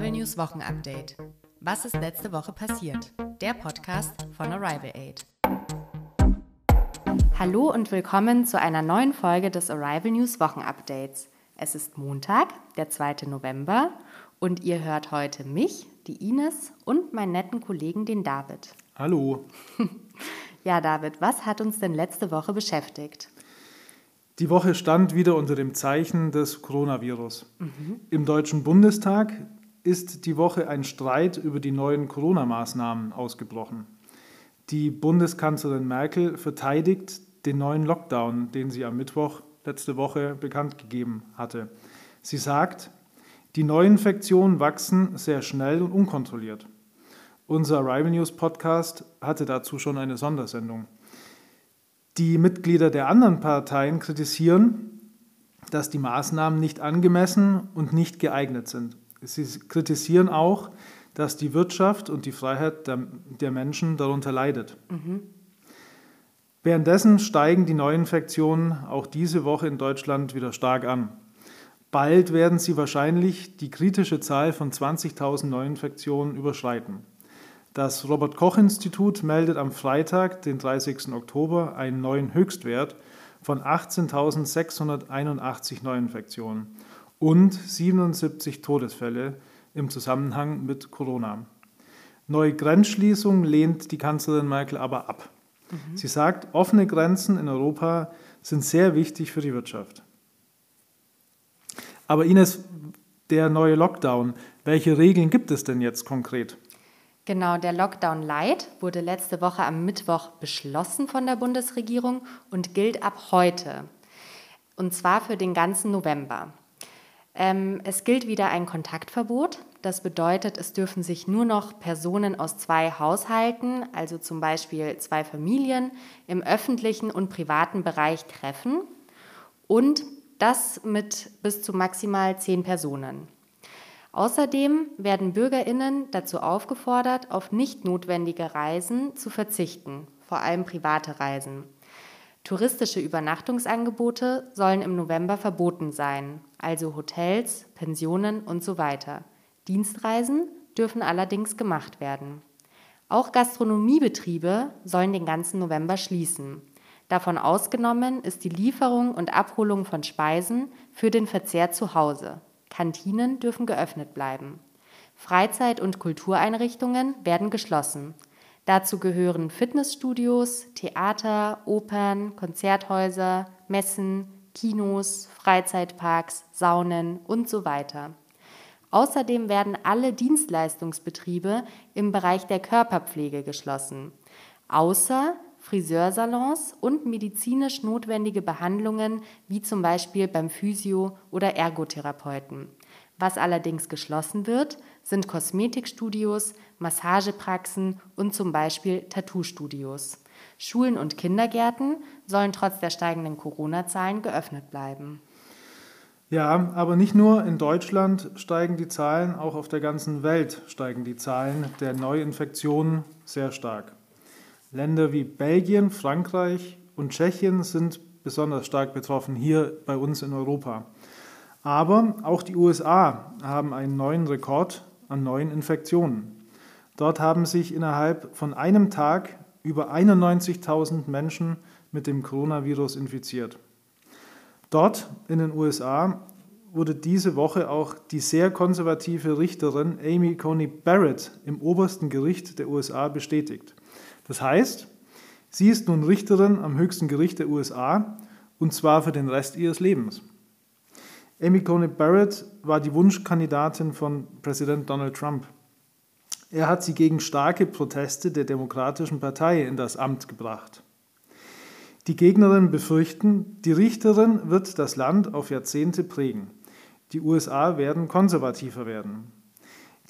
Arrival News Wochenupdate. Was ist letzte Woche passiert? Der Podcast von Arrival Aid. Hallo und willkommen zu einer neuen Folge des Arrival News Wochenupdates. Es ist Montag, der 2. November und ihr hört heute mich, die Ines und meinen netten Kollegen, den David. Hallo. Ja, David, was hat uns denn letzte Woche beschäftigt? Die Woche stand wieder unter dem Zeichen des Coronavirus. Mhm. Im Deutschen Bundestag ist die Woche ein Streit über die neuen Corona-Maßnahmen ausgebrochen. Die Bundeskanzlerin Merkel verteidigt den neuen Lockdown, den sie am Mittwoch letzte Woche bekannt gegeben hatte. Sie sagt, die Neuinfektionen wachsen sehr schnell und unkontrolliert. Unser Rival News Podcast hatte dazu schon eine Sondersendung. Die Mitglieder der anderen Parteien kritisieren, dass die Maßnahmen nicht angemessen und nicht geeignet sind. Sie kritisieren auch, dass die Wirtschaft und die Freiheit der, der Menschen darunter leidet. Mhm. Währenddessen steigen die Neuinfektionen auch diese Woche in Deutschland wieder stark an. Bald werden sie wahrscheinlich die kritische Zahl von 20.000 Neuinfektionen überschreiten. Das Robert Koch Institut meldet am Freitag, den 30. Oktober, einen neuen Höchstwert von 18.681 Neuinfektionen und 77 Todesfälle im Zusammenhang mit Corona. Neue Grenzschließung lehnt die Kanzlerin Merkel aber ab. Mhm. Sie sagt, offene Grenzen in Europa sind sehr wichtig für die Wirtschaft. Aber Ines, der neue Lockdown, welche Regeln gibt es denn jetzt konkret? Genau, der Lockdown Light wurde letzte Woche am Mittwoch beschlossen von der Bundesregierung und gilt ab heute. Und zwar für den ganzen November. Ähm, es gilt wieder ein Kontaktverbot. Das bedeutet, es dürfen sich nur noch Personen aus zwei Haushalten, also zum Beispiel zwei Familien, im öffentlichen und privaten Bereich treffen. Und das mit bis zu maximal zehn Personen. Außerdem werden Bürgerinnen dazu aufgefordert, auf nicht notwendige Reisen zu verzichten, vor allem private Reisen. Touristische Übernachtungsangebote sollen im November verboten sein, also Hotels, Pensionen und so weiter. Dienstreisen dürfen allerdings gemacht werden. Auch Gastronomiebetriebe sollen den ganzen November schließen. Davon ausgenommen ist die Lieferung und Abholung von Speisen für den Verzehr zu Hause. Kantinen dürfen geöffnet bleiben. Freizeit- und Kultureinrichtungen werden geschlossen. Dazu gehören Fitnessstudios, Theater, Opern, Konzerthäuser, Messen, Kinos, Freizeitparks, Saunen und so weiter. Außerdem werden alle Dienstleistungsbetriebe im Bereich der Körperpflege geschlossen, außer Friseursalons und medizinisch notwendige Behandlungen wie zum Beispiel beim Physio- oder Ergotherapeuten. Was allerdings geschlossen wird, sind Kosmetikstudios, Massagepraxen und zum Beispiel Tattoo-Studios. Schulen und Kindergärten sollen trotz der steigenden Corona-Zahlen geöffnet bleiben. Ja, aber nicht nur in Deutschland steigen die Zahlen, auch auf der ganzen Welt steigen die Zahlen der Neuinfektionen sehr stark. Länder wie Belgien, Frankreich und Tschechien sind besonders stark betroffen, hier bei uns in Europa. Aber auch die USA haben einen neuen Rekord an neuen Infektionen. Dort haben sich innerhalb von einem Tag über 91.000 Menschen mit dem Coronavirus infiziert. Dort in den USA wurde diese Woche auch die sehr konservative Richterin Amy Coney Barrett im obersten Gericht der USA bestätigt. Das heißt, sie ist nun Richterin am höchsten Gericht der USA und zwar für den Rest ihres Lebens. Amy Coney Barrett war die Wunschkandidatin von Präsident Donald Trump. Er hat sie gegen starke Proteste der Demokratischen Partei in das Amt gebracht. Die Gegnerinnen befürchten, die Richterin wird das Land auf Jahrzehnte prägen. Die USA werden konservativer werden.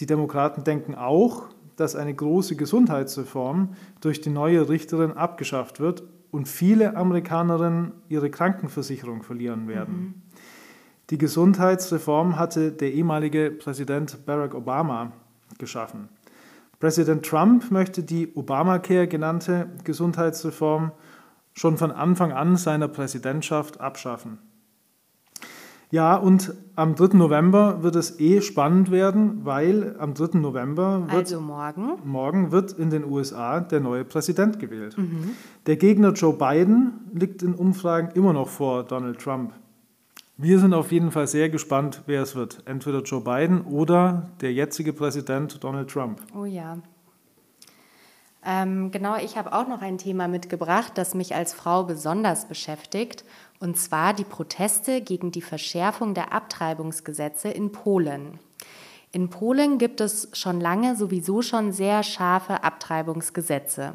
Die Demokraten denken auch, dass eine große Gesundheitsreform durch die neue Richterin abgeschafft wird und viele Amerikanerinnen ihre Krankenversicherung verlieren werden. Mhm. Die Gesundheitsreform hatte der ehemalige Präsident Barack Obama geschaffen. Präsident Trump möchte die Obamacare genannte Gesundheitsreform schon von Anfang an seiner Präsidentschaft abschaffen. Ja, und am 3. November wird es eh spannend werden, weil am 3. November wird, Also morgen. morgen wird in den USA der neue Präsident gewählt. Der Gegner Joe Biden liegt in Umfragen immer noch vor Donald Trump. Wir sind auf jeden Fall sehr gespannt, wer es wird. Entweder Joe Biden oder der jetzige Präsident Donald Trump. Oh ja. Ähm, genau, ich habe auch noch ein Thema mitgebracht, das mich als Frau besonders beschäftigt, und zwar die Proteste gegen die Verschärfung der Abtreibungsgesetze in Polen. In Polen gibt es schon lange sowieso schon sehr scharfe Abtreibungsgesetze.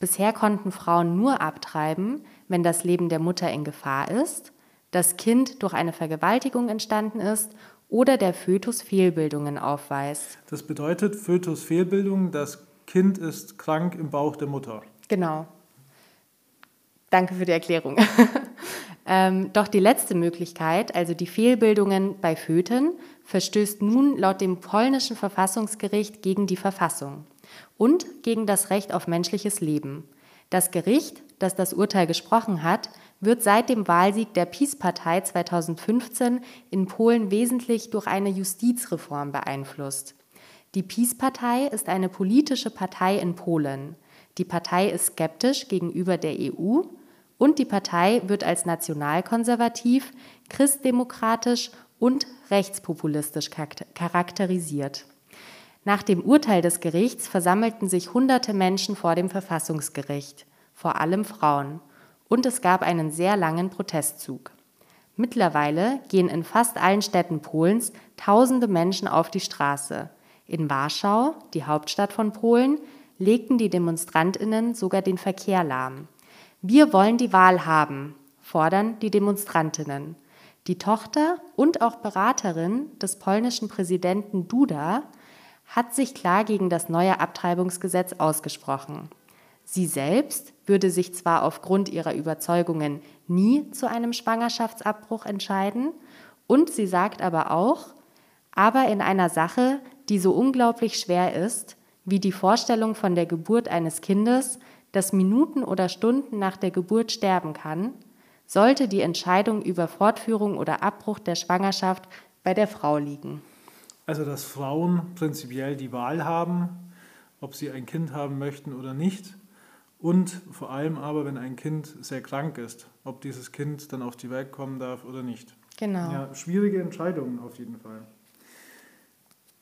Bisher konnten Frauen nur abtreiben, wenn das Leben der Mutter in Gefahr ist, das Kind durch eine Vergewaltigung entstanden ist oder der Fötus Fehlbildungen aufweist. Das bedeutet Fötusfehlbildung, das Kind ist krank im Bauch der Mutter. Genau. Danke für die Erklärung. ähm, doch die letzte Möglichkeit, also die Fehlbildungen bei Föten, verstößt nun laut dem polnischen Verfassungsgericht gegen die Verfassung und gegen das Recht auf menschliches Leben. Das Gericht, das das Urteil gesprochen hat, wird seit dem Wahlsieg der PiS-Partei 2015 in Polen wesentlich durch eine Justizreform beeinflusst. Die PiS-Partei ist eine politische Partei in Polen. Die Partei ist skeptisch gegenüber der EU und die Partei wird als nationalkonservativ, christdemokratisch und rechtspopulistisch charakterisiert. Nach dem Urteil des Gerichts versammelten sich hunderte Menschen vor dem Verfassungsgericht, vor allem Frauen, und es gab einen sehr langen Protestzug. Mittlerweile gehen in fast allen Städten Polens tausende Menschen auf die Straße. In Warschau, die Hauptstadt von Polen, legten die Demonstrantinnen sogar den Verkehr lahm. Wir wollen die Wahl haben, fordern die Demonstrantinnen. Die Tochter und auch Beraterin des polnischen Präsidenten Duda hat sich klar gegen das neue Abtreibungsgesetz ausgesprochen. Sie selbst würde sich zwar aufgrund ihrer Überzeugungen nie zu einem Schwangerschaftsabbruch entscheiden, und sie sagt aber auch, aber in einer Sache, die so unglaublich schwer ist, wie die Vorstellung von der Geburt eines Kindes, das Minuten oder Stunden nach der Geburt sterben kann, sollte die Entscheidung über Fortführung oder Abbruch der Schwangerschaft bei der Frau liegen. Also dass Frauen prinzipiell die Wahl haben, ob sie ein Kind haben möchten oder nicht. Und vor allem aber, wenn ein Kind sehr krank ist, ob dieses Kind dann auf die Welt kommen darf oder nicht. Genau. Ja, schwierige Entscheidungen auf jeden Fall.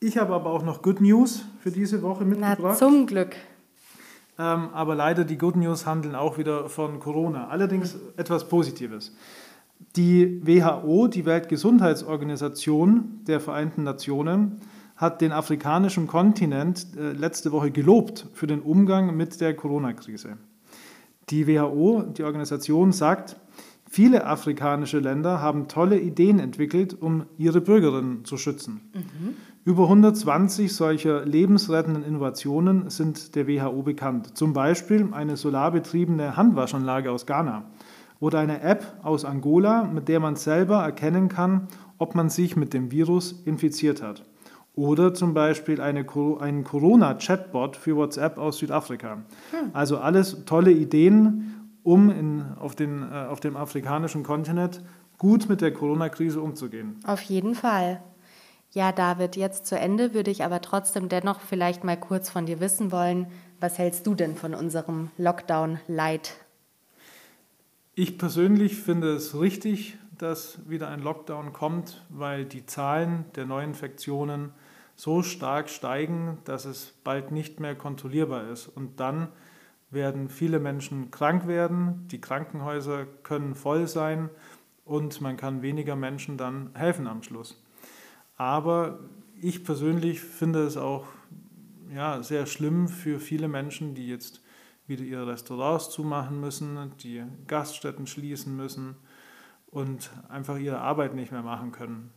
Ich habe aber auch noch Good News für diese Woche mitgebracht. Na, zum Glück. Ähm, aber leider die Good News handeln auch wieder von Corona. Allerdings etwas Positives. Die WHO, die Weltgesundheitsorganisation der Vereinten Nationen, hat den afrikanischen Kontinent äh, letzte Woche gelobt für den Umgang mit der Corona-Krise. Die WHO, die Organisation, sagt, viele afrikanische Länder haben tolle Ideen entwickelt, um ihre Bürgerinnen zu schützen. Über 120 solcher lebensrettenden Innovationen sind der WHO bekannt. Zum Beispiel eine solarbetriebene Handwaschanlage aus Ghana oder eine App aus Angola, mit der man selber erkennen kann, ob man sich mit dem Virus infiziert hat. Oder zum Beispiel eine, einen Corona-Chatbot für WhatsApp aus Südafrika. Also alles tolle Ideen, um in, auf, den, äh, auf dem afrikanischen Kontinent gut mit der Corona-Krise umzugehen. Auf jeden Fall. Ja, David, jetzt zu Ende würde ich aber trotzdem dennoch vielleicht mal kurz von dir wissen wollen, was hältst du denn von unserem Lockdown-Light? Ich persönlich finde es richtig, dass wieder ein Lockdown kommt, weil die Zahlen der Neuinfektionen so stark steigen, dass es bald nicht mehr kontrollierbar ist. Und dann werden viele Menschen krank werden, die Krankenhäuser können voll sein und man kann weniger Menschen dann helfen am Schluss. Aber ich persönlich finde es auch ja, sehr schlimm für viele Menschen, die jetzt wieder ihre Restaurants zumachen müssen, die Gaststätten schließen müssen und einfach ihre Arbeit nicht mehr machen können.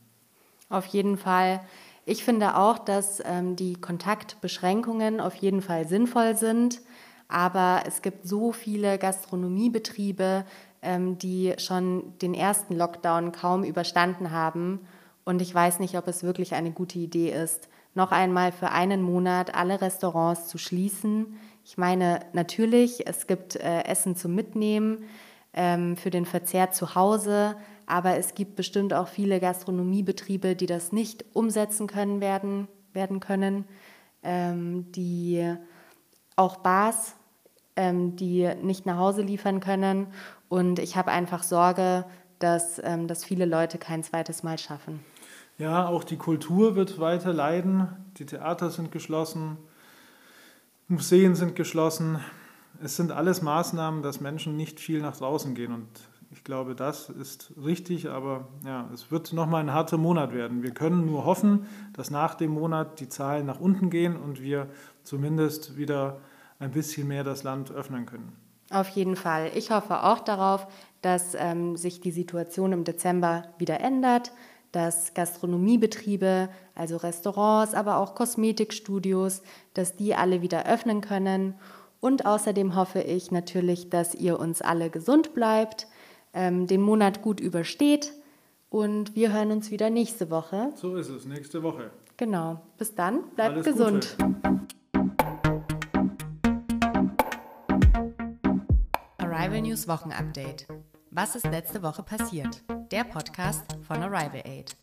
Auf jeden Fall. Ich finde auch, dass ähm, die Kontaktbeschränkungen auf jeden Fall sinnvoll sind, aber es gibt so viele Gastronomiebetriebe, ähm, die schon den ersten Lockdown kaum überstanden haben und ich weiß nicht, ob es wirklich eine gute Idee ist, noch einmal für einen Monat alle Restaurants zu schließen. Ich meine, natürlich, es gibt äh, Essen zum Mitnehmen für den Verzehr zu Hause, aber es gibt bestimmt auch viele Gastronomiebetriebe, die das nicht umsetzen können werden, werden können, ähm, die auch Bars, ähm, die nicht nach Hause liefern können. Und ich habe einfach Sorge, dass, ähm, dass viele Leute kein zweites Mal schaffen. Ja, auch die Kultur wird weiter leiden. Die Theater sind geschlossen, Museen sind geschlossen. Es sind alles Maßnahmen, dass Menschen nicht viel nach draußen gehen. Und ich glaube, das ist richtig, aber ja, es wird nochmal ein harter Monat werden. Wir können nur hoffen, dass nach dem Monat die Zahlen nach unten gehen und wir zumindest wieder ein bisschen mehr das Land öffnen können. Auf jeden Fall. Ich hoffe auch darauf, dass ähm, sich die Situation im Dezember wieder ändert, dass Gastronomiebetriebe, also Restaurants, aber auch Kosmetikstudios, dass die alle wieder öffnen können. Und außerdem hoffe ich natürlich, dass ihr uns alle gesund bleibt, ähm, den Monat gut übersteht und wir hören uns wieder nächste Woche. So ist es, nächste Woche. Genau. Bis dann, bleibt Alles gesund. Gute. Arrival News Wochenupdate. Was ist letzte Woche passiert? Der Podcast von Arrival Aid.